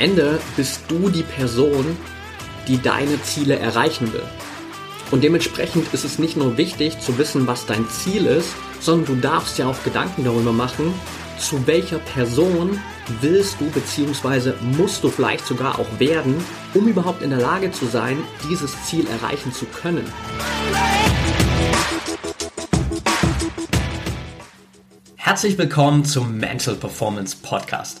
Ende bist du die Person, die deine Ziele erreichen will. Und dementsprechend ist es nicht nur wichtig zu wissen, was dein Ziel ist, sondern du darfst ja auch Gedanken darüber machen, zu welcher Person willst du bzw. musst du vielleicht sogar auch werden, um überhaupt in der Lage zu sein, dieses Ziel erreichen zu können. Herzlich willkommen zum Mental Performance Podcast,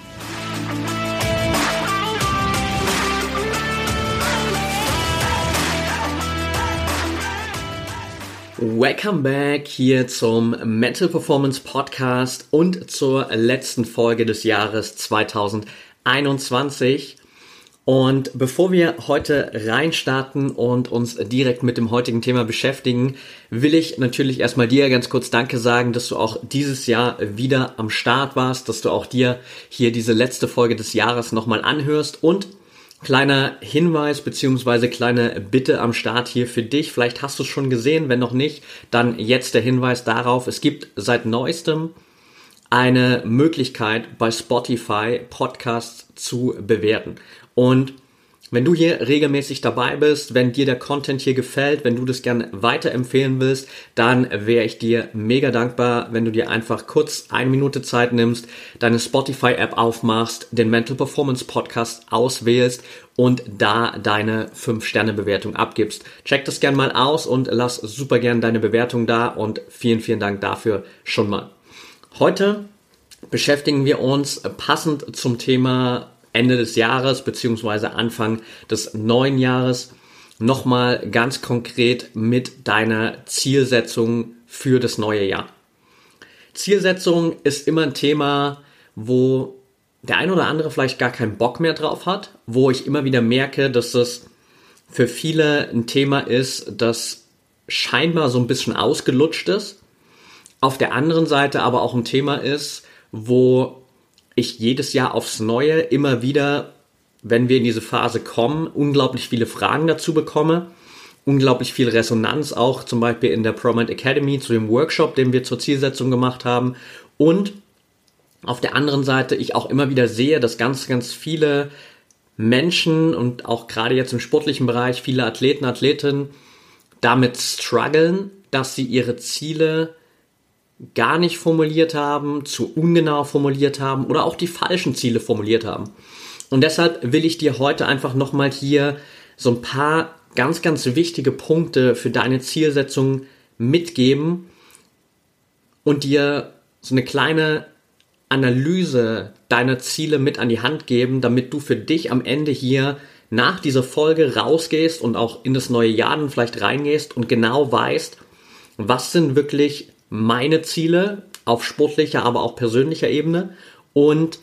Welcome back hier zum Mental Performance Podcast und zur letzten Folge des Jahres 2021. Und bevor wir heute reinstarten und uns direkt mit dem heutigen Thema beschäftigen, will ich natürlich erstmal dir ganz kurz Danke sagen, dass du auch dieses Jahr wieder am Start warst, dass du auch dir hier diese letzte Folge des Jahres nochmal anhörst und Kleiner Hinweis beziehungsweise kleine Bitte am Start hier für dich. Vielleicht hast du es schon gesehen, wenn noch nicht, dann jetzt der Hinweis darauf. Es gibt seit neuestem eine Möglichkeit bei Spotify Podcasts zu bewerten. Und wenn du hier regelmäßig dabei bist, wenn dir der Content hier gefällt, wenn du das gerne weiterempfehlen willst, dann wäre ich dir mega dankbar, wenn du dir einfach kurz eine Minute Zeit nimmst, deine Spotify-App aufmachst, den Mental Performance Podcast auswählst und da deine 5-Sterne-Bewertung abgibst. Check das gerne mal aus und lass super gerne deine Bewertung da und vielen, vielen Dank dafür schon mal. Heute beschäftigen wir uns passend zum Thema Ende des Jahres beziehungsweise Anfang des neuen Jahres nochmal ganz konkret mit deiner Zielsetzung für das neue Jahr. Zielsetzung ist immer ein Thema, wo der ein oder andere vielleicht gar keinen Bock mehr drauf hat, wo ich immer wieder merke, dass das für viele ein Thema ist, das scheinbar so ein bisschen ausgelutscht ist. Auf der anderen Seite aber auch ein Thema ist, wo ich jedes Jahr aufs Neue immer wieder, wenn wir in diese Phase kommen, unglaublich viele Fragen dazu bekomme, unglaublich viel Resonanz auch zum Beispiel in der ProMind Academy zu dem Workshop, den wir zur Zielsetzung gemacht haben. Und auf der anderen Seite ich auch immer wieder sehe, dass ganz, ganz viele Menschen und auch gerade jetzt im sportlichen Bereich viele Athleten, Athletinnen damit strugglen, dass sie ihre Ziele gar nicht formuliert haben, zu ungenau formuliert haben oder auch die falschen Ziele formuliert haben. Und deshalb will ich dir heute einfach nochmal hier so ein paar ganz, ganz wichtige Punkte für deine Zielsetzung mitgeben und dir so eine kleine Analyse deiner Ziele mit an die Hand geben, damit du für dich am Ende hier nach dieser Folge rausgehst und auch in das neue Jahr dann vielleicht reingehst und genau weißt, was sind wirklich meine Ziele auf sportlicher, aber auch persönlicher Ebene und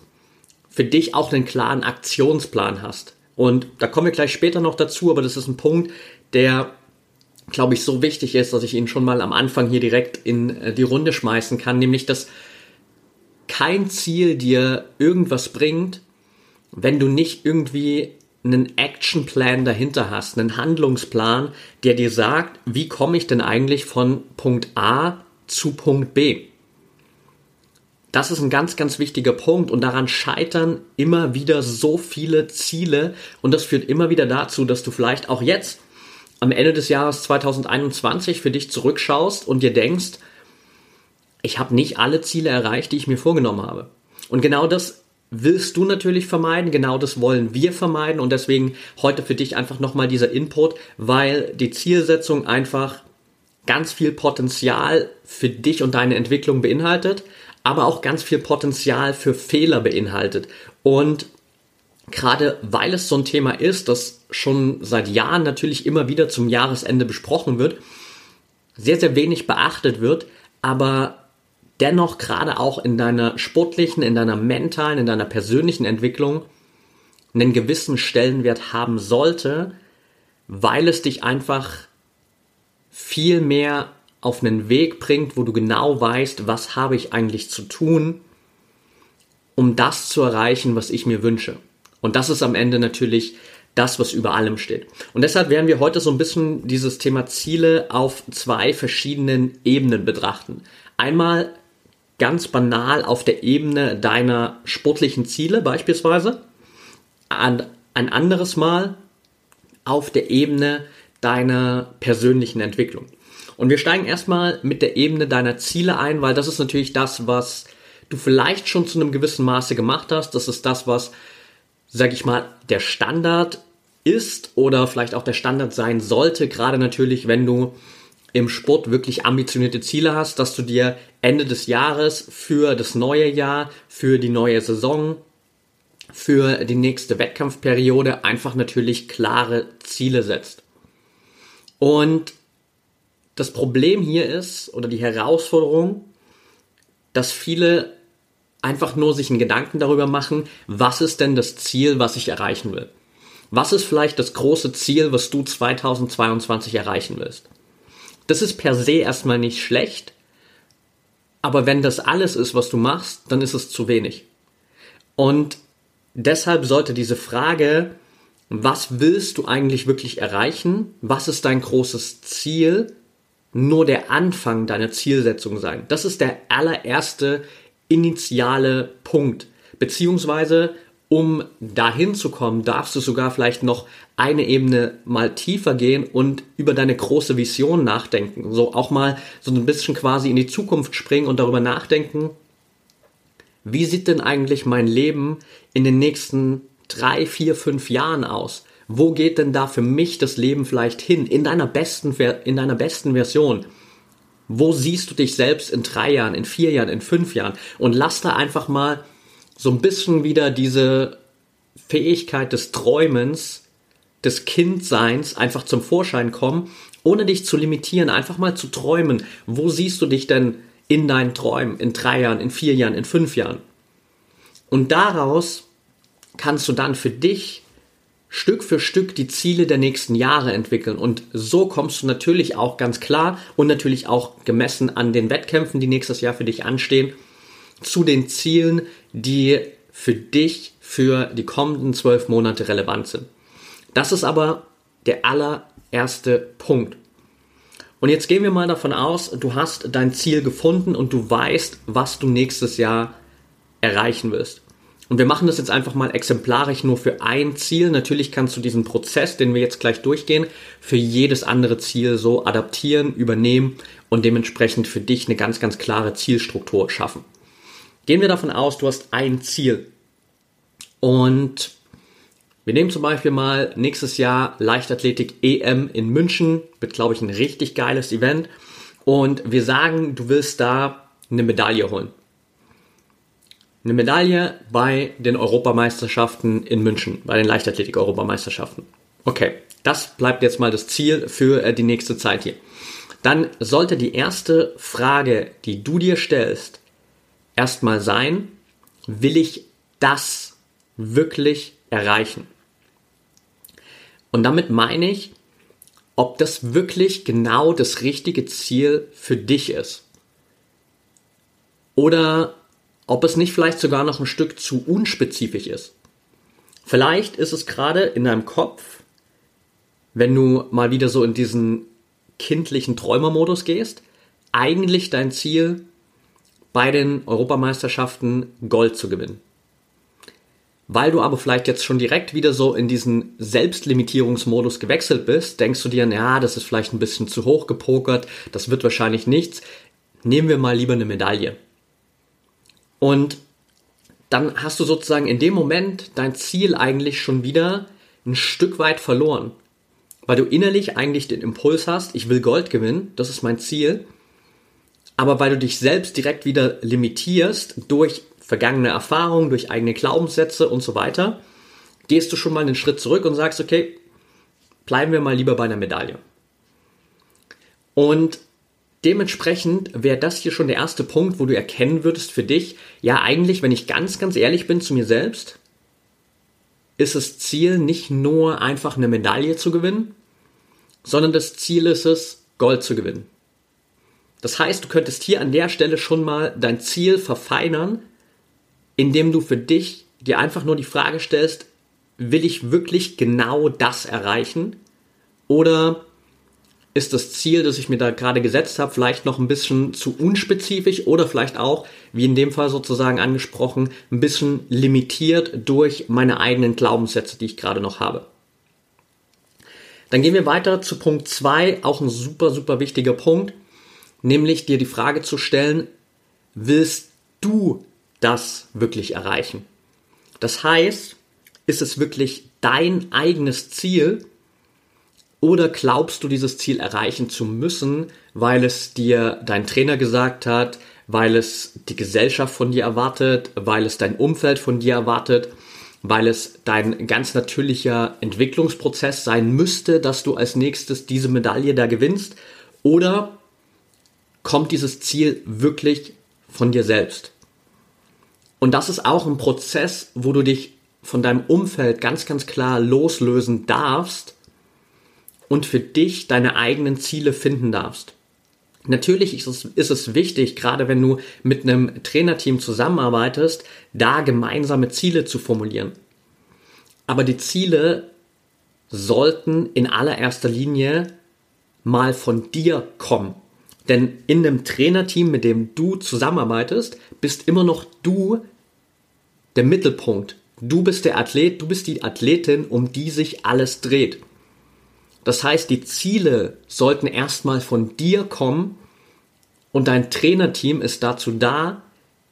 für dich auch einen klaren Aktionsplan hast. Und da kommen wir gleich später noch dazu, aber das ist ein Punkt, der, glaube ich, so wichtig ist, dass ich ihn schon mal am Anfang hier direkt in äh, die Runde schmeißen kann, nämlich dass kein Ziel dir irgendwas bringt, wenn du nicht irgendwie einen Actionplan dahinter hast, einen Handlungsplan, der dir sagt, wie komme ich denn eigentlich von Punkt A zu Punkt B. Das ist ein ganz, ganz wichtiger Punkt und daran scheitern immer wieder so viele Ziele und das führt immer wieder dazu, dass du vielleicht auch jetzt am Ende des Jahres 2021 für dich zurückschaust und dir denkst, ich habe nicht alle Ziele erreicht, die ich mir vorgenommen habe. Und genau das willst du natürlich vermeiden, genau das wollen wir vermeiden und deswegen heute für dich einfach nochmal dieser Input, weil die Zielsetzung einfach ganz viel Potenzial für dich und deine Entwicklung beinhaltet, aber auch ganz viel Potenzial für Fehler beinhaltet. Und gerade weil es so ein Thema ist, das schon seit Jahren natürlich immer wieder zum Jahresende besprochen wird, sehr, sehr wenig beachtet wird, aber dennoch gerade auch in deiner sportlichen, in deiner mentalen, in deiner persönlichen Entwicklung einen gewissen Stellenwert haben sollte, weil es dich einfach viel mehr auf einen Weg bringt, wo du genau weißt, was habe ich eigentlich zu tun, um das zu erreichen, was ich mir wünsche. Und das ist am Ende natürlich das, was über allem steht. Und deshalb werden wir heute so ein bisschen dieses Thema Ziele auf zwei verschiedenen Ebenen betrachten. Einmal ganz banal auf der Ebene deiner sportlichen Ziele beispielsweise. Ein anderes Mal auf der Ebene deiner persönlichen Entwicklung. Und wir steigen erstmal mit der Ebene deiner Ziele ein, weil das ist natürlich das, was du vielleicht schon zu einem gewissen Maße gemacht hast. Das ist das, was, sag ich mal, der Standard ist oder vielleicht auch der Standard sein sollte, gerade natürlich, wenn du im Sport wirklich ambitionierte Ziele hast, dass du dir Ende des Jahres für das neue Jahr, für die neue Saison, für die nächste Wettkampfperiode einfach natürlich klare Ziele setzt. Und das Problem hier ist, oder die Herausforderung, dass viele einfach nur sich einen Gedanken darüber machen, was ist denn das Ziel, was ich erreichen will. Was ist vielleicht das große Ziel, was du 2022 erreichen willst? Das ist per se erstmal nicht schlecht, aber wenn das alles ist, was du machst, dann ist es zu wenig. Und deshalb sollte diese Frage, was willst du eigentlich wirklich erreichen? Was ist dein großes Ziel? Nur der Anfang deiner Zielsetzung sein. Das ist der allererste initiale Punkt. Beziehungsweise um dahin zu kommen, darfst du sogar vielleicht noch eine Ebene mal tiefer gehen und über deine große Vision nachdenken. So auch mal so ein bisschen quasi in die Zukunft springen und darüber nachdenken, wie sieht denn eigentlich mein Leben in den nächsten drei, vier, fünf Jahren aus? Wo geht denn da für mich das Leben vielleicht hin? In deiner besten, in deiner besten Version. Wo siehst du dich selbst in drei Jahren, in vier Jahren, in fünf Jahren? Und lass da einfach mal so ein bisschen wieder diese Fähigkeit des Träumens, des Kindseins einfach zum Vorschein kommen, ohne dich zu limitieren, einfach mal zu träumen. Wo siehst du dich denn in deinen Träumen in drei Jahren, in vier Jahren, in fünf Jahren? Und daraus kannst du dann für dich Stück für Stück die Ziele der nächsten Jahre entwickeln. Und so kommst du natürlich auch ganz klar und natürlich auch gemessen an den Wettkämpfen, die nächstes Jahr für dich anstehen, zu den Zielen, die für dich für die kommenden zwölf Monate relevant sind. Das ist aber der allererste Punkt. Und jetzt gehen wir mal davon aus, du hast dein Ziel gefunden und du weißt, was du nächstes Jahr erreichen wirst. Und wir machen das jetzt einfach mal exemplarisch nur für ein Ziel. Natürlich kannst du diesen Prozess, den wir jetzt gleich durchgehen, für jedes andere Ziel so adaptieren, übernehmen und dementsprechend für dich eine ganz, ganz klare Zielstruktur schaffen. Gehen wir davon aus, du hast ein Ziel. Und wir nehmen zum Beispiel mal nächstes Jahr Leichtathletik EM in München. Wird, glaube ich, ein richtig geiles Event. Und wir sagen, du willst da eine Medaille holen. Eine Medaille bei den Europameisterschaften in München, bei den Leichtathletik-Europameisterschaften. Okay, das bleibt jetzt mal das Ziel für äh, die nächste Zeit hier. Dann sollte die erste Frage, die du dir stellst, erstmal sein, will ich das wirklich erreichen? Und damit meine ich, ob das wirklich genau das richtige Ziel für dich ist. Oder ob es nicht vielleicht sogar noch ein Stück zu unspezifisch ist. Vielleicht ist es gerade in deinem Kopf, wenn du mal wieder so in diesen kindlichen Träumermodus gehst, eigentlich dein Ziel, bei den Europameisterschaften Gold zu gewinnen. Weil du aber vielleicht jetzt schon direkt wieder so in diesen Selbstlimitierungsmodus gewechselt bist, denkst du dir, ja, das ist vielleicht ein bisschen zu hoch gepokert, das wird wahrscheinlich nichts. Nehmen wir mal lieber eine Medaille. Und dann hast du sozusagen in dem Moment dein Ziel eigentlich schon wieder ein Stück weit verloren. Weil du innerlich eigentlich den Impuls hast, ich will Gold gewinnen, das ist mein Ziel aber weil du dich selbst direkt wieder limitierst durch vergangene Erfahrungen, durch eigene Glaubenssätze und so weiter, gehst du schon mal einen Schritt zurück und sagst, okay, bleiben wir mal lieber bei einer Medaille. Und dementsprechend wäre das hier schon der erste Punkt, wo du erkennen würdest für dich, ja eigentlich, wenn ich ganz, ganz ehrlich bin zu mir selbst, ist das Ziel nicht nur einfach eine Medaille zu gewinnen, sondern das Ziel ist es, Gold zu gewinnen. Das heißt, du könntest hier an der Stelle schon mal dein Ziel verfeinern, indem du für dich dir einfach nur die Frage stellst, will ich wirklich genau das erreichen? Oder ist das Ziel, das ich mir da gerade gesetzt habe, vielleicht noch ein bisschen zu unspezifisch oder vielleicht auch, wie in dem Fall sozusagen angesprochen, ein bisschen limitiert durch meine eigenen Glaubenssätze, die ich gerade noch habe. Dann gehen wir weiter zu Punkt 2, auch ein super, super wichtiger Punkt, nämlich dir die Frage zu stellen, willst du das wirklich erreichen? Das heißt, ist es wirklich dein eigenes Ziel oder glaubst du dieses Ziel erreichen zu müssen, weil es dir dein Trainer gesagt hat, weil es die Gesellschaft von dir erwartet, weil es dein Umfeld von dir erwartet, weil es dein ganz natürlicher Entwicklungsprozess sein müsste, dass du als nächstes diese Medaille da gewinnst? Oder kommt dieses Ziel wirklich von dir selbst? Und das ist auch ein Prozess, wo du dich von deinem Umfeld ganz, ganz klar loslösen darfst und für dich deine eigenen Ziele finden darfst. Natürlich ist es, ist es wichtig, gerade wenn du mit einem Trainerteam zusammenarbeitest, da gemeinsame Ziele zu formulieren. Aber die Ziele sollten in allererster Linie mal von dir kommen. Denn in einem Trainerteam, mit dem du zusammenarbeitest, bist immer noch du der Mittelpunkt. Du bist der Athlet, du bist die Athletin, um die sich alles dreht. Das heißt, die Ziele sollten erstmal von dir kommen und dein Trainerteam ist dazu da,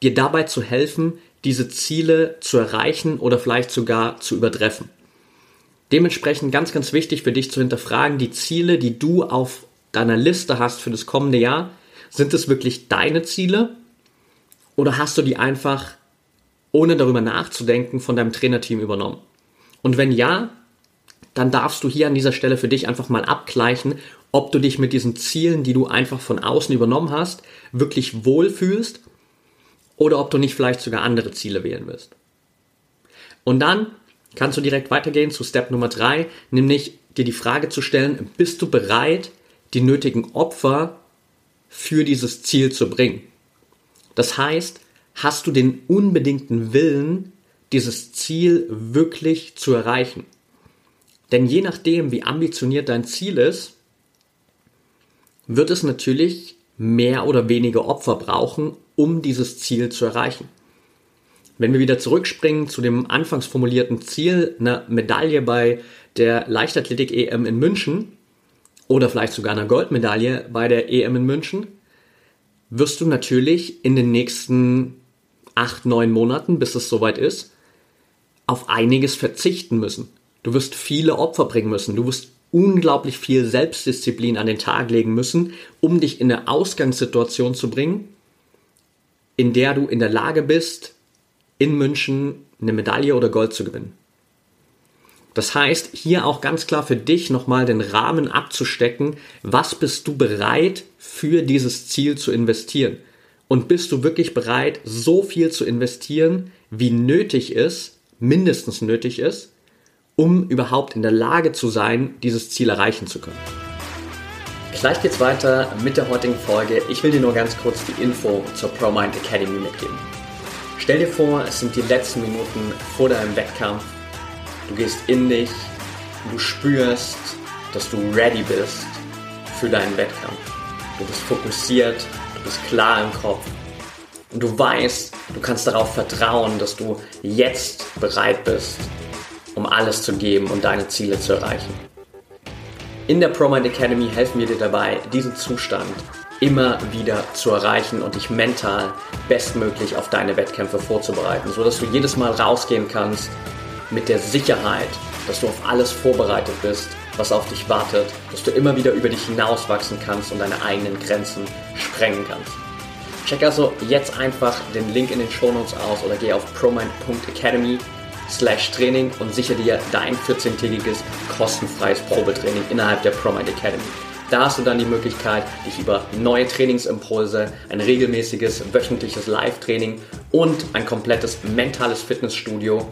dir dabei zu helfen, diese Ziele zu erreichen oder vielleicht sogar zu übertreffen. Dementsprechend ganz, ganz wichtig für dich zu hinterfragen, die Ziele, die du auf deiner Liste hast für das kommende Jahr, sind es wirklich deine Ziele oder hast du die einfach, ohne darüber nachzudenken, von deinem Trainerteam übernommen? Und wenn ja, dann darfst du hier an dieser Stelle für dich einfach mal abgleichen, ob du dich mit diesen Zielen, die du einfach von außen übernommen hast, wirklich wohlfühlst oder ob du nicht vielleicht sogar andere Ziele wählen wirst. Und dann kannst du direkt weitergehen zu Step Nummer drei, nämlich dir die Frage zu stellen, bist du bereit, die nötigen Opfer für dieses Ziel zu bringen? Das heißt, hast du den unbedingten Willen, dieses Ziel wirklich zu erreichen? Denn je nachdem, wie ambitioniert dein Ziel ist, wird es natürlich mehr oder weniger Opfer brauchen, um dieses Ziel zu erreichen. Wenn wir wieder zurückspringen zu dem anfangs formulierten Ziel, einer Medaille bei der Leichtathletik-EM in München oder vielleicht sogar einer Goldmedaille bei der EM in München, wirst du natürlich in den nächsten acht, neun Monaten, bis es soweit ist, auf einiges verzichten müssen. Du wirst viele Opfer bringen müssen. Du wirst unglaublich viel Selbstdisziplin an den Tag legen müssen, um dich in eine Ausgangssituation zu bringen, in der du in der Lage bist, in München eine Medaille oder Gold zu gewinnen. Das heißt, hier auch ganz klar für dich nochmal den Rahmen abzustecken, was bist du bereit für dieses Ziel zu investieren? Und bist du wirklich bereit, so viel zu investieren, wie nötig ist, mindestens nötig ist, um überhaupt in der Lage zu sein, dieses Ziel erreichen zu können. Gleich geht's weiter mit der heutigen Folge. Ich will dir nur ganz kurz die Info zur ProMind Academy mitgeben. Stell dir vor, es sind die letzten Minuten vor deinem Wettkampf. Du gehst in dich, du spürst, dass du ready bist für deinen Wettkampf. Du bist fokussiert, du bist klar im Kopf und du weißt, du kannst darauf vertrauen, dass du jetzt bereit bist, um alles zu geben und deine Ziele zu erreichen. In der ProMind Academy helfen wir dir dabei, diesen Zustand immer wieder zu erreichen und dich mental bestmöglich auf deine Wettkämpfe vorzubereiten, sodass du jedes Mal rausgehen kannst mit der Sicherheit, dass du auf alles vorbereitet bist, was auf dich wartet, dass du immer wieder über dich hinauswachsen kannst und deine eigenen Grenzen sprengen kannst. Check also jetzt einfach den Link in den Show Notes aus oder geh auf promind.academy slash Training und sichere dir dein 14-tägiges kostenfreies Probetraining innerhalb der ProMind Academy. Da hast du dann die Möglichkeit, dich über neue Trainingsimpulse, ein regelmäßiges wöchentliches Live-Training und ein komplettes mentales Fitnessstudio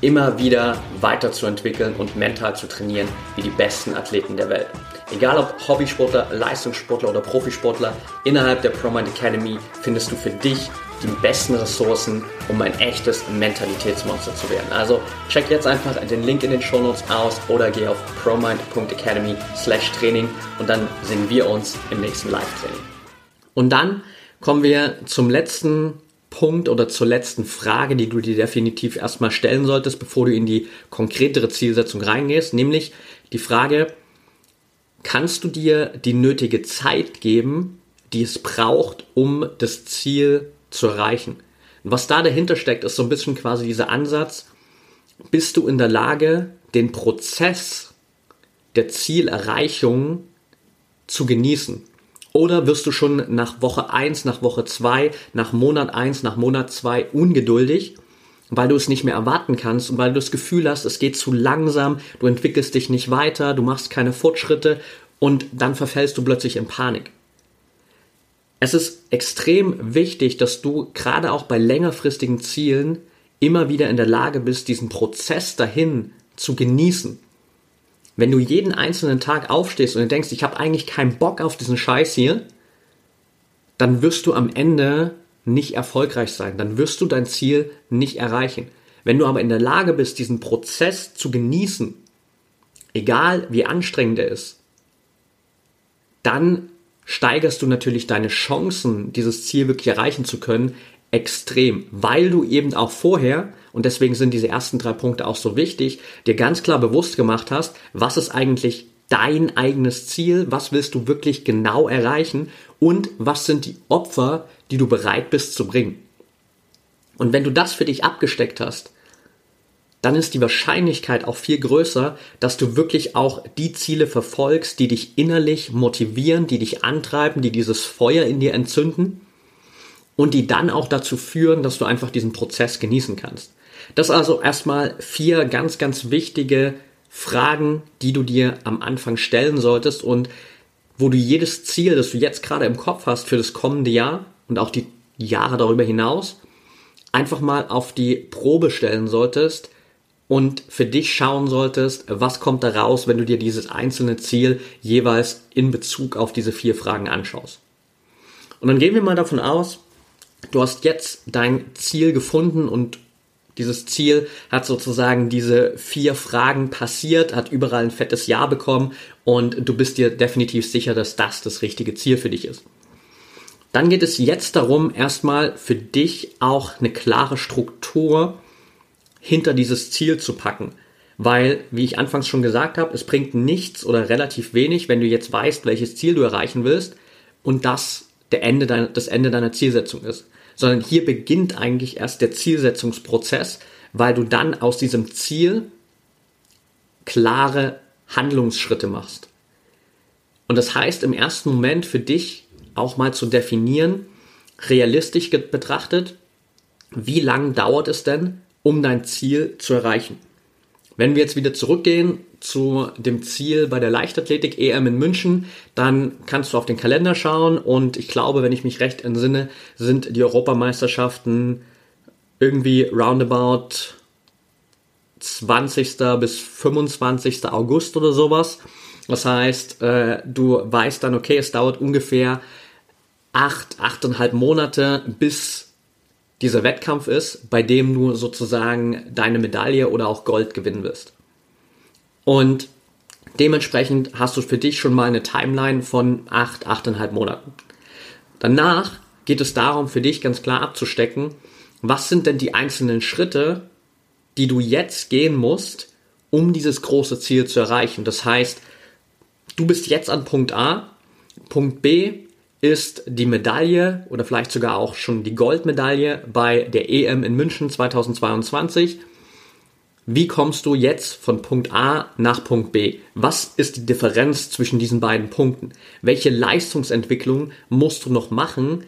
immer wieder weiterzuentwickeln und mental zu trainieren wie die besten Athleten der Welt. Egal ob Hobbysportler, Leistungssportler oder Profisportler, innerhalb der ProMind Academy findest du für dich die besten Ressourcen, um ein echtes Mentalitätsmonster zu werden. Also check jetzt einfach den Link in den Show Notes aus oder geh auf promind.academy slash Training und dann sehen wir uns im nächsten Live-Training. Und dann kommen wir zum letzten Punkt oder zur letzten Frage, die du dir definitiv erstmal stellen solltest, bevor du in die konkretere Zielsetzung reingehst, nämlich die Frage, kannst du dir die nötige Zeit geben, die es braucht, um das Ziel zu erreichen? Und was da dahinter steckt, ist so ein bisschen quasi dieser Ansatz, bist du in der Lage, den Prozess der Zielerreichung zu genießen? Oder wirst du schon nach Woche 1, nach Woche 2, nach Monat 1, nach Monat 2 ungeduldig, weil du es nicht mehr erwarten kannst und weil du das Gefühl hast, es geht zu langsam, du entwickelst dich nicht weiter, du machst keine Fortschritte und dann verfällst du plötzlich in Panik. Es ist extrem wichtig, dass du gerade auch bei längerfristigen Zielen immer wieder in der Lage bist, diesen Prozess dahin zu genießen. Wenn du jeden einzelnen Tag aufstehst und denkst, ich habe eigentlich keinen Bock auf diesen Scheiß hier, dann wirst du am Ende nicht erfolgreich sein. Dann wirst du dein Ziel nicht erreichen. Wenn du aber in der Lage bist, diesen Prozess zu genießen, egal wie anstrengend er ist, dann steigerst du natürlich deine Chancen, dieses Ziel wirklich erreichen zu können, extrem, weil du eben auch vorher, und deswegen sind diese ersten drei Punkte auch so wichtig, dir ganz klar bewusst gemacht hast, was ist eigentlich dein eigenes Ziel, was willst du wirklich genau erreichen und was sind die Opfer, die du bereit bist zu bringen. Und wenn du das für dich abgesteckt hast, dann ist die Wahrscheinlichkeit auch viel größer, dass du wirklich auch die Ziele verfolgst, die dich innerlich motivieren, die dich antreiben, die dieses Feuer in dir entzünden und die dann auch dazu führen, dass du einfach diesen Prozess genießen kannst. Das also erstmal vier ganz, ganz wichtige Fragen, die du dir am Anfang stellen solltest und wo du jedes Ziel, das du jetzt gerade im Kopf hast für das kommende Jahr und auch die Jahre darüber hinaus, einfach mal auf die Probe stellen solltest und für dich schauen solltest, was kommt da raus, wenn du dir dieses einzelne Ziel jeweils in Bezug auf diese vier Fragen anschaust. Und dann gehen wir mal davon aus, du hast jetzt dein Ziel gefunden und dieses Ziel hat sozusagen diese vier Fragen passiert, hat überall ein fettes Ja bekommen und du bist dir definitiv sicher, dass das das richtige Ziel für dich ist. Dann geht es jetzt darum, erstmal für dich auch eine klare Struktur hinter dieses Ziel zu packen. Weil, wie ich anfangs schon gesagt habe, es bringt nichts oder relativ wenig, wenn du jetzt weißt, welches Ziel du erreichen willst und das der Ende deiner, das Ende deiner Zielsetzung ist. Sondern hier beginnt eigentlich erst der Zielsetzungsprozess, weil du dann aus diesem Ziel klare Handlungsschritte machst. Und das heißt im ersten Moment für dich auch mal zu definieren, realistisch betrachtet, wie lang dauert es denn, um dein Ziel zu erreichen? Wenn wir jetzt wieder zurückgehen zu dem Ziel bei der Leichtathletik EM in München, dann kannst du auf den Kalender schauen und ich glaube, wenn ich mich recht entsinne, sind die Europameisterschaften irgendwie roundabout 20. bis 25. August oder sowas. Das heißt, äh, du weißt dann, okay, es dauert ungefähr acht, achteinhalb Monate, bis dieser Wettkampf ist, bei dem du sozusagen deine Medaille oder auch Gold gewinnen wirst. Und dementsprechend hast du für dich schon mal eine Timeline von acht, achteinhalb Monaten. Danach geht es darum, für dich ganz klar abzustecken, was sind denn die einzelnen Schritte, die du jetzt gehen musst, um dieses große Ziel zu erreichen. Das heißt, du bist jetzt an Punkt A, Punkt B ist die Medaille oder vielleicht sogar auch schon die Goldmedaille bei der EM in München 2022. Wie kommst du jetzt von Punkt A nach Punkt B? Was ist die Differenz zwischen diesen beiden Punkten? Welche Leistungsentwicklung musst du noch machen,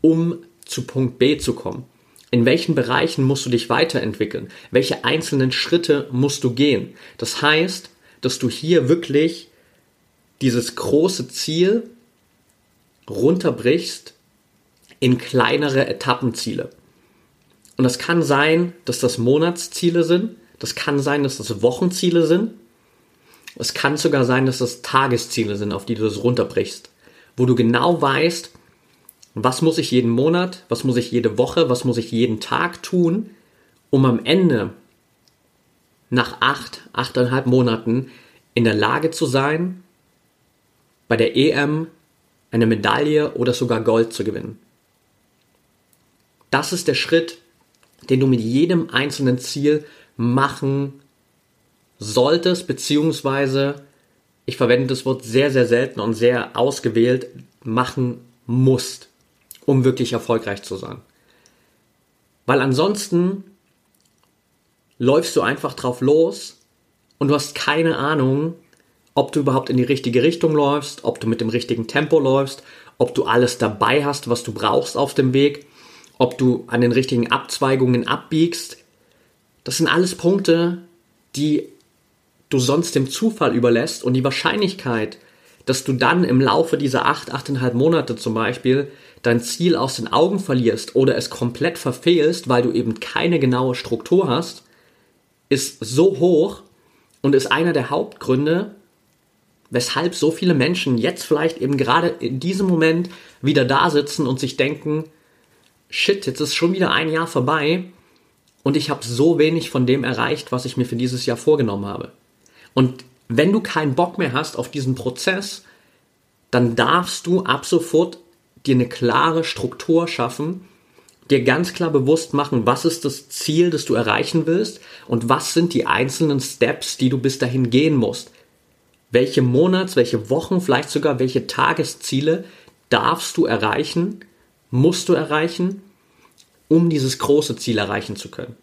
um zu Punkt B zu kommen? In welchen Bereichen musst du dich weiterentwickeln? Welche einzelnen Schritte musst du gehen? Das heißt, dass du hier wirklich dieses große Ziel runterbrichst in kleinere Etappenziele. Und das kann sein, dass das Monatsziele sind, das kann sein, dass das Wochenziele sind. Es kann sogar sein, dass das Tagesziele sind, auf die du das runterbrichst. Wo du genau weißt, was muss ich jeden Monat, was muss ich jede Woche, was muss ich jeden Tag tun, um am Ende nach acht, achteinhalb Monaten in der Lage zu sein, bei der EM eine Medaille oder sogar Gold zu gewinnen. Das ist der Schritt, den du mit jedem einzelnen Ziel machen solltest, beziehungsweise ich verwende das Wort sehr, sehr selten und sehr ausgewählt, machen musst, um wirklich erfolgreich zu sein. Weil ansonsten läufst du einfach drauf los und du hast keine Ahnung, ob du überhaupt in die richtige Richtung läufst, ob du mit dem richtigen Tempo läufst, ob du alles dabei hast, was du brauchst auf dem Weg, ob du an den richtigen Abzweigungen abbiegst. Das sind alles Punkte, die du sonst dem Zufall überlässt und die Wahrscheinlichkeit, dass du dann im Laufe dieser acht, achteinhalb Monate zum Beispiel dein Ziel aus den Augen verlierst oder es komplett verfehlst, weil du eben keine genaue Struktur hast, ist so hoch und ist einer der Hauptgründe, weshalb so viele Menschen jetzt vielleicht eben gerade in diesem Moment wieder da sitzen und sich denken, shit, jetzt ist schon wieder ein Jahr vorbei und ich habe so wenig von dem erreicht, was ich mir für dieses Jahr vorgenommen habe. Und wenn du keinen Bock mehr hast auf diesen Prozess, dann darfst du ab sofort dir eine klare Struktur schaffen, dir ganz klar bewusst machen, was ist das Ziel, das du erreichen willst und was sind die einzelnen Steps, die du bis dahin gehen musst. Welche Monats, welche Wochen, vielleicht sogar welche Tagesziele darfst du erreichen, musst du erreichen, um dieses große Ziel erreichen zu können.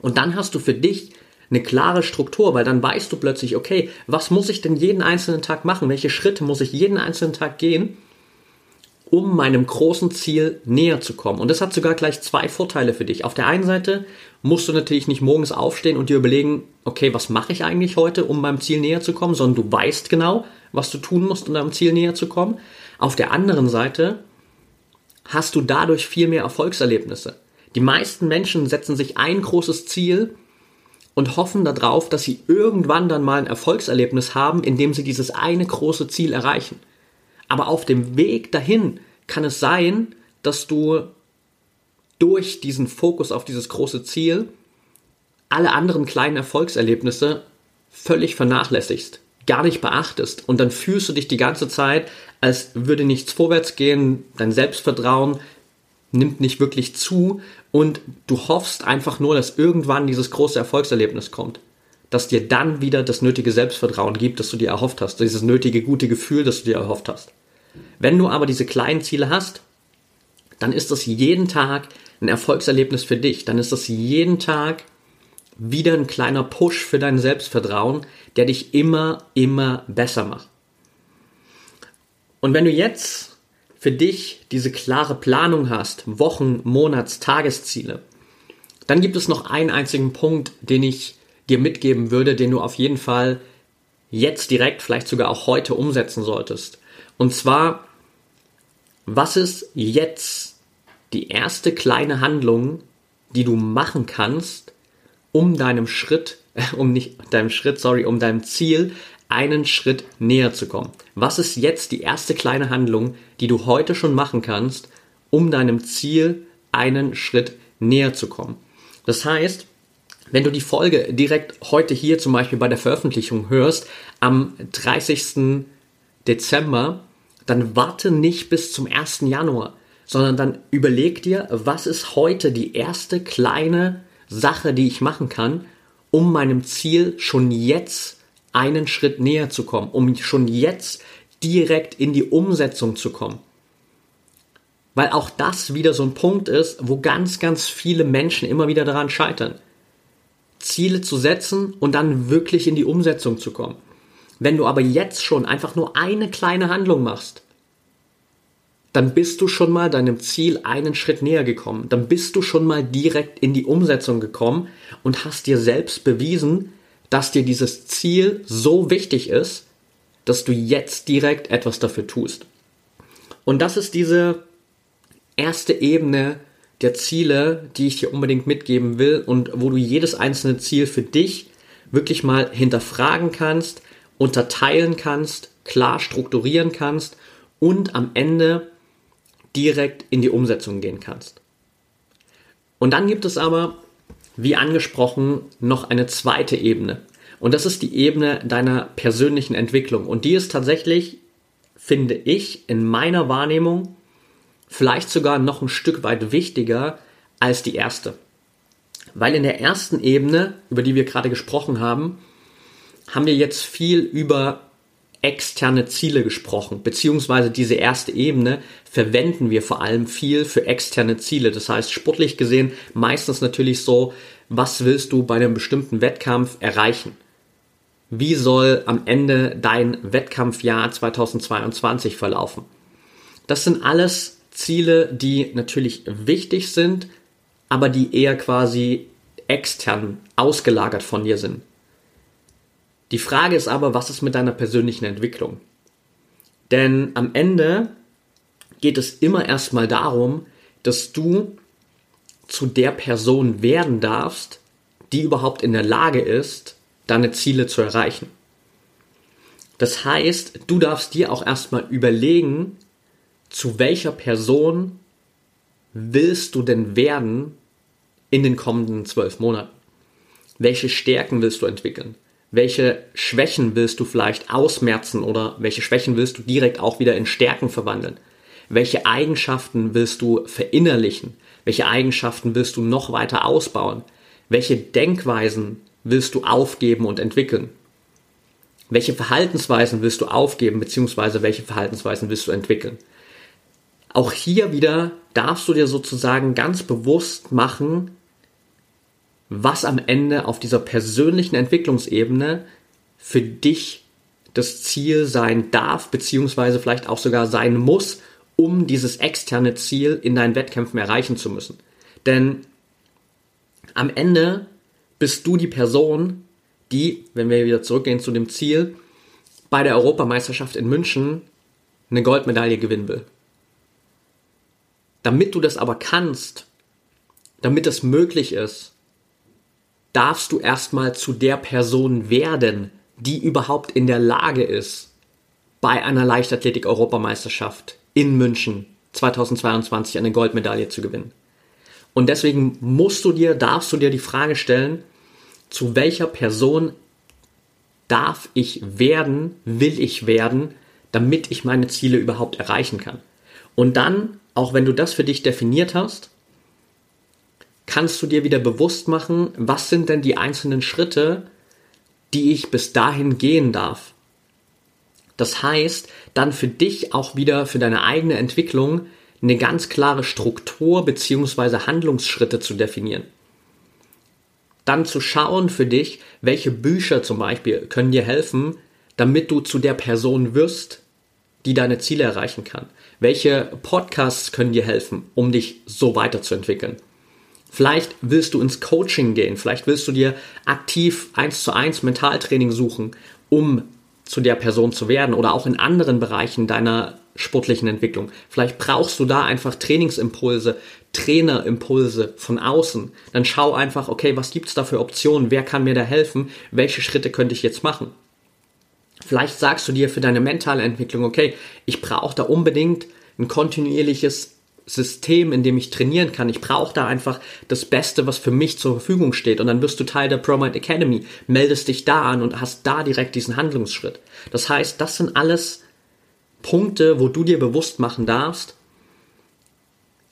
Und dann hast du für dich eine klare Struktur, weil dann weißt du plötzlich, okay, was muss ich denn jeden einzelnen Tag machen? Welche Schritte muss ich jeden einzelnen Tag gehen, um meinem großen Ziel näher zu kommen? Und das hat sogar gleich zwei Vorteile für dich. Auf der einen Seite musst du natürlich nicht morgens aufstehen und dir überlegen, okay, was mache ich eigentlich heute, um meinem Ziel näher zu kommen, sondern du weißt genau, was du tun musst, um deinem Ziel näher zu kommen. Auf der anderen Seite hast du dadurch viel mehr Erfolgserlebnisse. Die meisten Menschen setzen sich ein großes Ziel und hoffen darauf, dass sie irgendwann dann mal ein Erfolgserlebnis haben, indem sie dieses eine große Ziel erreichen. Aber auf dem Weg dahin kann es sein, dass du durch diesen Fokus auf dieses große Ziel alle anderen kleinen Erfolgserlebnisse völlig vernachlässigst, gar nicht beachtest und dann fühlst du dich die ganze Zeit, als würde nichts vorwärts gehen, dein Selbstvertrauen nimmt nicht wirklich zu und du hoffst einfach nur, dass irgendwann dieses große Erfolgserlebnis kommt. Dass dir dann wieder das nötige Selbstvertrauen gibt, das du dir erhofft hast, dieses nötige gute Gefühl, das du dir erhofft hast. Wenn du aber diese kleinen Ziele hast, dann ist das jeden Tag ein Erfolgserlebnis für dich. Dann ist das jeden Tag wieder ein kleiner Push für dein Selbstvertrauen, der dich immer, immer besser macht. Und wenn du jetzt für dich diese klare Planung hast, Wochen, Monats, Tagesziele, dann gibt es noch einen einzigen Punkt, den ich dir mitgeben würde, den du auf jeden Fall jetzt direkt, vielleicht sogar auch heute umsetzen solltest. Und zwar, was ist jetzt die erste kleine Handlung, die du machen kannst, um deinem Schritt, um nicht deinem Schritt, sorry, um deinem Ziel einen Schritt näher zu kommen. Was ist jetzt die erste kleine Handlung, die du heute schon machen kannst, um deinem Ziel einen Schritt näher zu kommen? Das heißt, wenn du die Folge direkt heute hier zum Beispiel bei der Veröffentlichung hörst, am 30. Dezember, dann warte nicht bis zum 1. Januar, sondern dann überleg dir, was ist heute die erste kleine Sache, die ich machen kann, um meinem Ziel schon jetzt einen Schritt näher zu kommen, um schon jetzt direkt in die Umsetzung zu kommen. Weil auch das wieder so ein Punkt ist, wo ganz, ganz viele Menschen immer wieder daran scheitern. Ziele zu setzen und dann wirklich in die Umsetzung zu kommen. Wenn du aber jetzt schon einfach nur eine kleine Handlung machst, dann bist du schon mal deinem Ziel einen Schritt näher gekommen. Dann bist du schon mal direkt in die Umsetzung gekommen und hast dir selbst bewiesen, dass dir dieses Ziel so wichtig ist, dass du jetzt direkt etwas dafür tust. Und das ist diese erste Ebene der Ziele, die ich dir unbedingt mitgeben will und wo du jedes einzelne Ziel für dich wirklich mal hinterfragen kannst unterteilen kannst, klar strukturieren kannst und am Ende direkt in die Umsetzung gehen kannst. Und dann gibt es aber, wie angesprochen, noch eine zweite Ebene. Und das ist die Ebene deiner persönlichen Entwicklung. Und die ist tatsächlich, finde ich, in meiner Wahrnehmung vielleicht sogar noch ein Stück weit wichtiger als die erste. Weil in der ersten Ebene, über die wir gerade gesprochen haben, haben wir jetzt viel über externe Ziele gesprochen, beziehungsweise diese erste Ebene verwenden wir vor allem viel für externe Ziele. Das heißt, sportlich gesehen meistens natürlich so, was willst du bei einem bestimmten Wettkampf erreichen? Wie soll am Ende dein Wettkampfjahr 2022 verlaufen? Das sind alles Ziele, die natürlich wichtig sind, aber die eher quasi extern ausgelagert von dir sind. Die Frage ist aber, was ist mit deiner persönlichen Entwicklung? Denn am Ende geht es immer erstmal darum, dass du zu der Person werden darfst, die überhaupt in der Lage ist, deine Ziele zu erreichen. Das heißt, du darfst dir auch erstmal überlegen, zu welcher Person willst du denn werden in den kommenden zwölf Monaten? Welche Stärken willst du entwickeln? Welche Schwächen willst du vielleicht ausmerzen oder welche Schwächen willst du direkt auch wieder in Stärken verwandeln? Welche Eigenschaften willst du verinnerlichen? Welche Eigenschaften willst du noch weiter ausbauen? Welche Denkweisen willst du aufgeben und entwickeln? Welche Verhaltensweisen willst du aufgeben, beziehungsweise welche Verhaltensweisen willst du entwickeln? Auch hier wieder darfst du dir sozusagen ganz bewusst machen, was am Ende auf dieser persönlichen Entwicklungsebene für dich das Ziel sein darf, beziehungsweise vielleicht auch sogar sein muss, um dieses externe Ziel in deinen Wettkämpfen erreichen zu müssen. Denn am Ende bist du die Person, die, wenn wir wieder zurückgehen zu dem Ziel, bei der Europameisterschaft in München eine Goldmedaille gewinnen will. Damit du das aber kannst, damit es möglich ist, darfst du erstmal zu der Person werden, die überhaupt in der Lage ist, bei einer Leichtathletik-Europameisterschaft in München 2022 eine Goldmedaille zu gewinnen. Und deswegen musst du dir, darfst du dir die Frage stellen, zu welcher Person darf ich werden, will ich werden, damit ich meine Ziele überhaupt erreichen kann. Und dann, auch wenn du das für dich definiert hast, kannst du dir wieder bewusst machen, was sind denn die einzelnen Schritte, die ich bis dahin gehen darf. Das heißt, dann für dich auch wieder für deine eigene Entwicklung eine ganz klare Struktur bzw. Handlungsschritte zu definieren. Dann zu schauen für dich, welche Bücher zum Beispiel können dir helfen, damit du zu der Person wirst, die deine Ziele erreichen kann. Welche Podcasts können dir helfen, um dich so weiterzuentwickeln. Vielleicht willst du ins Coaching gehen, vielleicht willst du dir aktiv eins zu eins Mentaltraining suchen, um zu der Person zu werden oder auch in anderen Bereichen deiner sportlichen Entwicklung. Vielleicht brauchst du da einfach Trainingsimpulse, Trainerimpulse von außen. Dann schau einfach, okay, was gibt's da für Optionen? Wer kann mir da helfen? Welche Schritte könnte ich jetzt machen? Vielleicht sagst du dir für deine mentale Entwicklung, okay, ich brauche da unbedingt ein kontinuierliches System, in dem ich trainieren kann. Ich brauche da einfach das Beste, was für mich zur Verfügung steht. Und dann wirst du Teil der ProMind Academy, meldest dich da an und hast da direkt diesen Handlungsschritt. Das heißt, das sind alles Punkte, wo du dir bewusst machen darfst,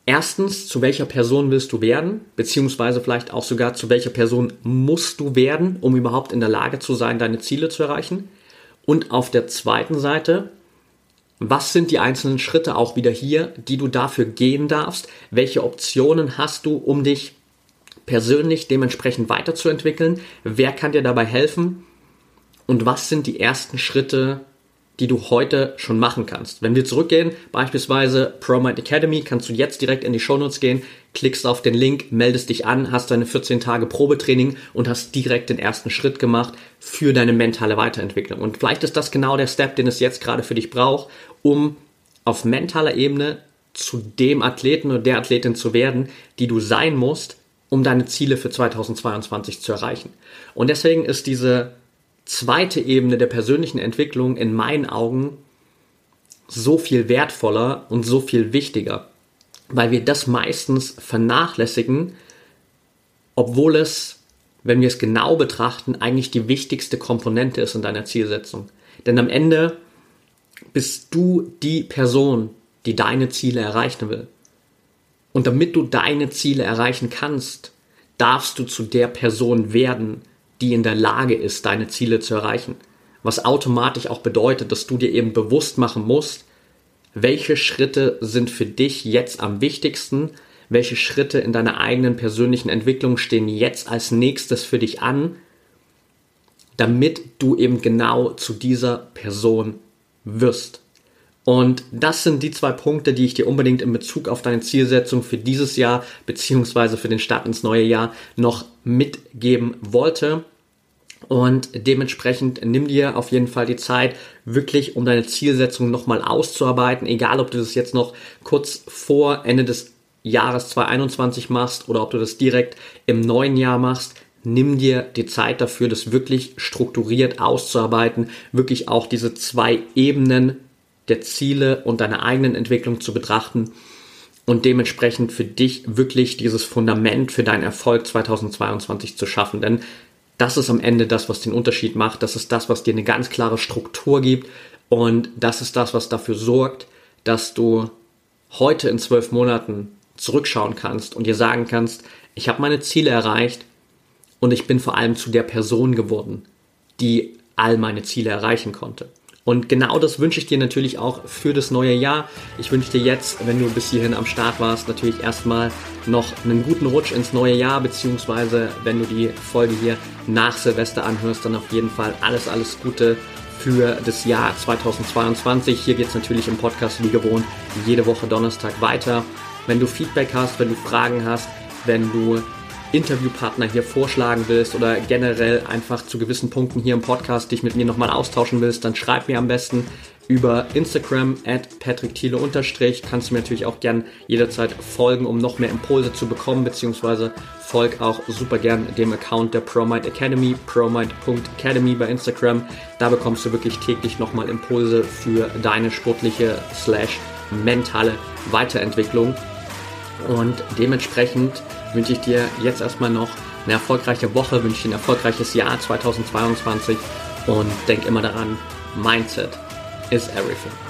erstens, zu welcher Person willst du werden, beziehungsweise vielleicht auch sogar zu welcher Person musst du werden, um überhaupt in der Lage zu sein, deine Ziele zu erreichen. Und auf der zweiten Seite, was sind die einzelnen Schritte auch wieder hier, die du dafür gehen darfst? Welche Optionen hast du, um dich persönlich dementsprechend weiterzuentwickeln? Wer kann dir dabei helfen? Und was sind die ersten Schritte, die du heute schon machen kannst. Wenn wir zurückgehen, beispielsweise ProMind Academy, kannst du jetzt direkt in die Shownotes gehen, klickst auf den Link, meldest dich an, hast deine 14 Tage Probetraining und hast direkt den ersten Schritt gemacht für deine mentale Weiterentwicklung. Und vielleicht ist das genau der Step, den es jetzt gerade für dich braucht, um auf mentaler Ebene zu dem Athleten oder der Athletin zu werden, die du sein musst, um deine Ziele für 2022 zu erreichen. Und deswegen ist diese zweite Ebene der persönlichen Entwicklung in meinen Augen so viel wertvoller und so viel wichtiger, weil wir das meistens vernachlässigen, obwohl es, wenn wir es genau betrachten, eigentlich die wichtigste Komponente ist in deiner Zielsetzung. Denn am Ende bist du die Person, die deine Ziele erreichen will. Und damit du deine Ziele erreichen kannst, darfst du zu der Person werden, die in der Lage ist, deine Ziele zu erreichen. Was automatisch auch bedeutet, dass du dir eben bewusst machen musst, welche Schritte sind für dich jetzt am wichtigsten, welche Schritte in deiner eigenen persönlichen Entwicklung stehen jetzt als nächstes für dich an, damit du eben genau zu dieser Person wirst. Und das sind die zwei Punkte, die ich dir unbedingt in Bezug auf deine Zielsetzung für dieses Jahr beziehungsweise für den Start ins neue Jahr noch mitgeben wollte. Und dementsprechend nimm dir auf jeden Fall die Zeit, wirklich um deine Zielsetzung nochmal auszuarbeiten. Egal, ob du das jetzt noch kurz vor Ende des Jahres 2021 machst oder ob du das direkt im neuen Jahr machst. Nimm dir die Zeit dafür, das wirklich strukturiert auszuarbeiten, wirklich auch diese zwei Ebenen der Ziele und deiner eigenen Entwicklung zu betrachten und dementsprechend für dich wirklich dieses Fundament für deinen Erfolg 2022 zu schaffen. Denn das ist am Ende das, was den Unterschied macht. Das ist das, was dir eine ganz klare Struktur gibt. Und das ist das, was dafür sorgt, dass du heute in zwölf Monaten zurückschauen kannst und dir sagen kannst, ich habe meine Ziele erreicht und ich bin vor allem zu der Person geworden, die all meine Ziele erreichen konnte. Und genau das wünsche ich dir natürlich auch für das neue Jahr. Ich wünsche dir jetzt, wenn du bis hierhin am Start warst, natürlich erstmal noch einen guten Rutsch ins neue Jahr, beziehungsweise wenn du die Folge hier nach Silvester anhörst, dann auf jeden Fall alles, alles Gute für das Jahr 2022. Hier geht es natürlich im Podcast wie gewohnt jede Woche Donnerstag weiter. Wenn du Feedback hast, wenn du Fragen hast, wenn du Interviewpartner hier vorschlagen willst oder generell einfach zu gewissen Punkten hier im Podcast dich mit mir nochmal austauschen willst, dann schreib mir am besten über Instagram at patrickthiele unterstrich. Kannst du mir natürlich auch gern jederzeit folgen, um noch mehr Impulse zu bekommen, beziehungsweise folg auch super gern dem Account der ProMind Academy, promind.academy bei Instagram. Da bekommst du wirklich täglich nochmal Impulse für deine sportliche slash mentale Weiterentwicklung. Und dementsprechend wünsche ich dir jetzt erstmal noch eine erfolgreiche Woche, wünsche dir ein erfolgreiches Jahr 2022 und denk immer daran, Mindset is everything.